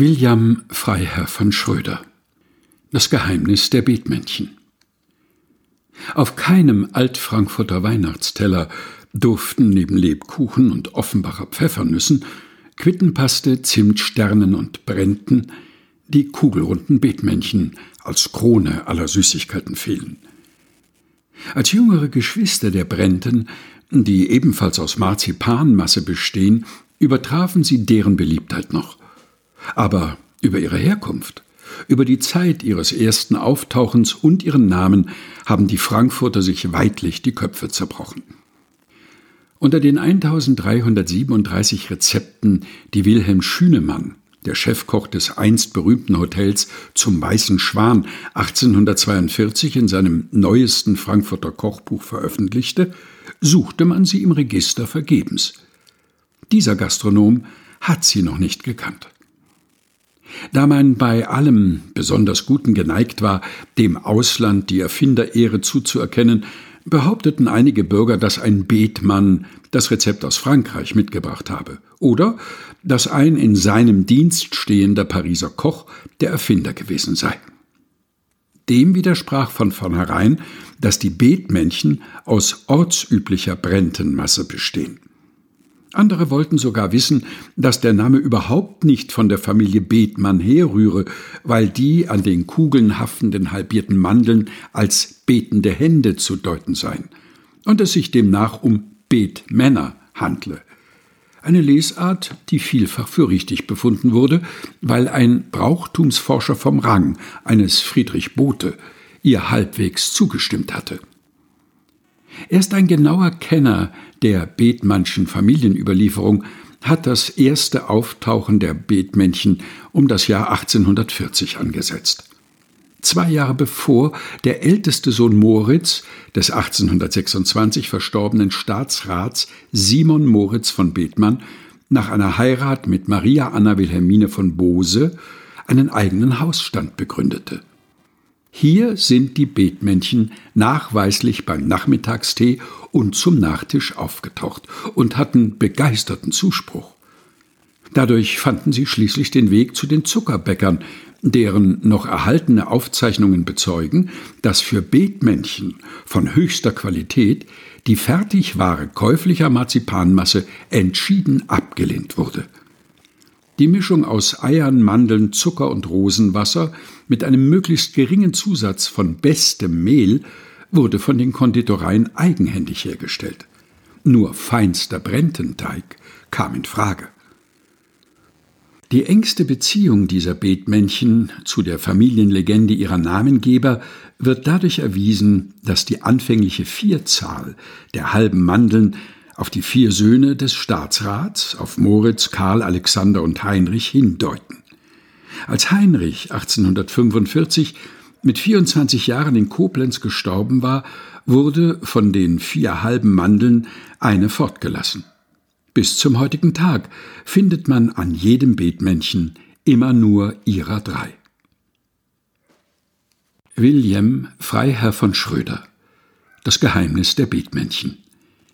William Freiherr von Schröder Das Geheimnis der Betmännchen Auf keinem Altfrankfurter Weihnachtsteller durften neben Lebkuchen und Offenbacher Pfeffernüssen, Quittenpaste, Zimtsternen und Brenten die kugelrunden Betmännchen als Krone aller Süßigkeiten fehlen. Als jüngere Geschwister der Brenten, die ebenfalls aus Marzipanmasse bestehen, übertrafen sie deren Beliebtheit noch. Aber über ihre Herkunft, über die Zeit ihres ersten Auftauchens und ihren Namen haben die Frankfurter sich weidlich die Köpfe zerbrochen. Unter den 1337 Rezepten, die Wilhelm Schünemann, der Chefkoch des einst berühmten Hotels zum Weißen Schwan 1842 in seinem neuesten Frankfurter Kochbuch veröffentlichte, suchte man sie im Register vergebens. Dieser Gastronom hat sie noch nicht gekannt. Da man bei allem besonders Guten geneigt war, dem Ausland die Erfinderehre zuzuerkennen, behaupteten einige Bürger, dass ein Betmann das Rezept aus Frankreich mitgebracht habe oder dass ein in seinem Dienst stehender Pariser Koch der Erfinder gewesen sei. Dem widersprach von vornherein, dass die Betmännchen aus ortsüblicher Brentenmasse bestehen. Andere wollten sogar wissen, dass der Name überhaupt nicht von der Familie Bethmann herrühre, weil die an den Kugeln haftenden halbierten Mandeln als betende Hände zu deuten seien und es sich demnach um Betmänner handle. Eine Lesart, die vielfach für richtig befunden wurde, weil ein Brauchtumsforscher vom Rang eines Friedrich Bote ihr halbwegs zugestimmt hatte. Erst ein genauer Kenner der Bethmannschen Familienüberlieferung hat das erste Auftauchen der Bethmännchen um das Jahr 1840 angesetzt. Zwei Jahre bevor der älteste Sohn Moritz des 1826 verstorbenen Staatsrats Simon Moritz von Bethmann nach einer Heirat mit Maria Anna Wilhelmine von Bose einen eigenen Hausstand begründete. Hier sind die Betmännchen nachweislich beim Nachmittagstee und zum Nachtisch aufgetaucht und hatten begeisterten Zuspruch. Dadurch fanden sie schließlich den Weg zu den Zuckerbäckern, deren noch erhaltene Aufzeichnungen bezeugen, dass für Betmännchen von höchster Qualität die Fertigware käuflicher Marzipanmasse entschieden abgelehnt wurde. Die Mischung aus Eiern, Mandeln, Zucker und Rosenwasser mit einem möglichst geringen Zusatz von bestem Mehl wurde von den Konditoreien eigenhändig hergestellt. Nur feinster Brententeig kam in Frage. Die engste Beziehung dieser Betmännchen zu der Familienlegende ihrer Namengeber wird dadurch erwiesen, dass die anfängliche Vierzahl der halben Mandeln auf die vier Söhne des Staatsrats, auf Moritz, Karl, Alexander und Heinrich hindeuten. Als Heinrich 1845 mit 24 Jahren in Koblenz gestorben war, wurde von den vier halben Mandeln eine fortgelassen. Bis zum heutigen Tag findet man an jedem Betmännchen immer nur ihrer drei. William Freiherr von Schröder Das Geheimnis der Betmännchen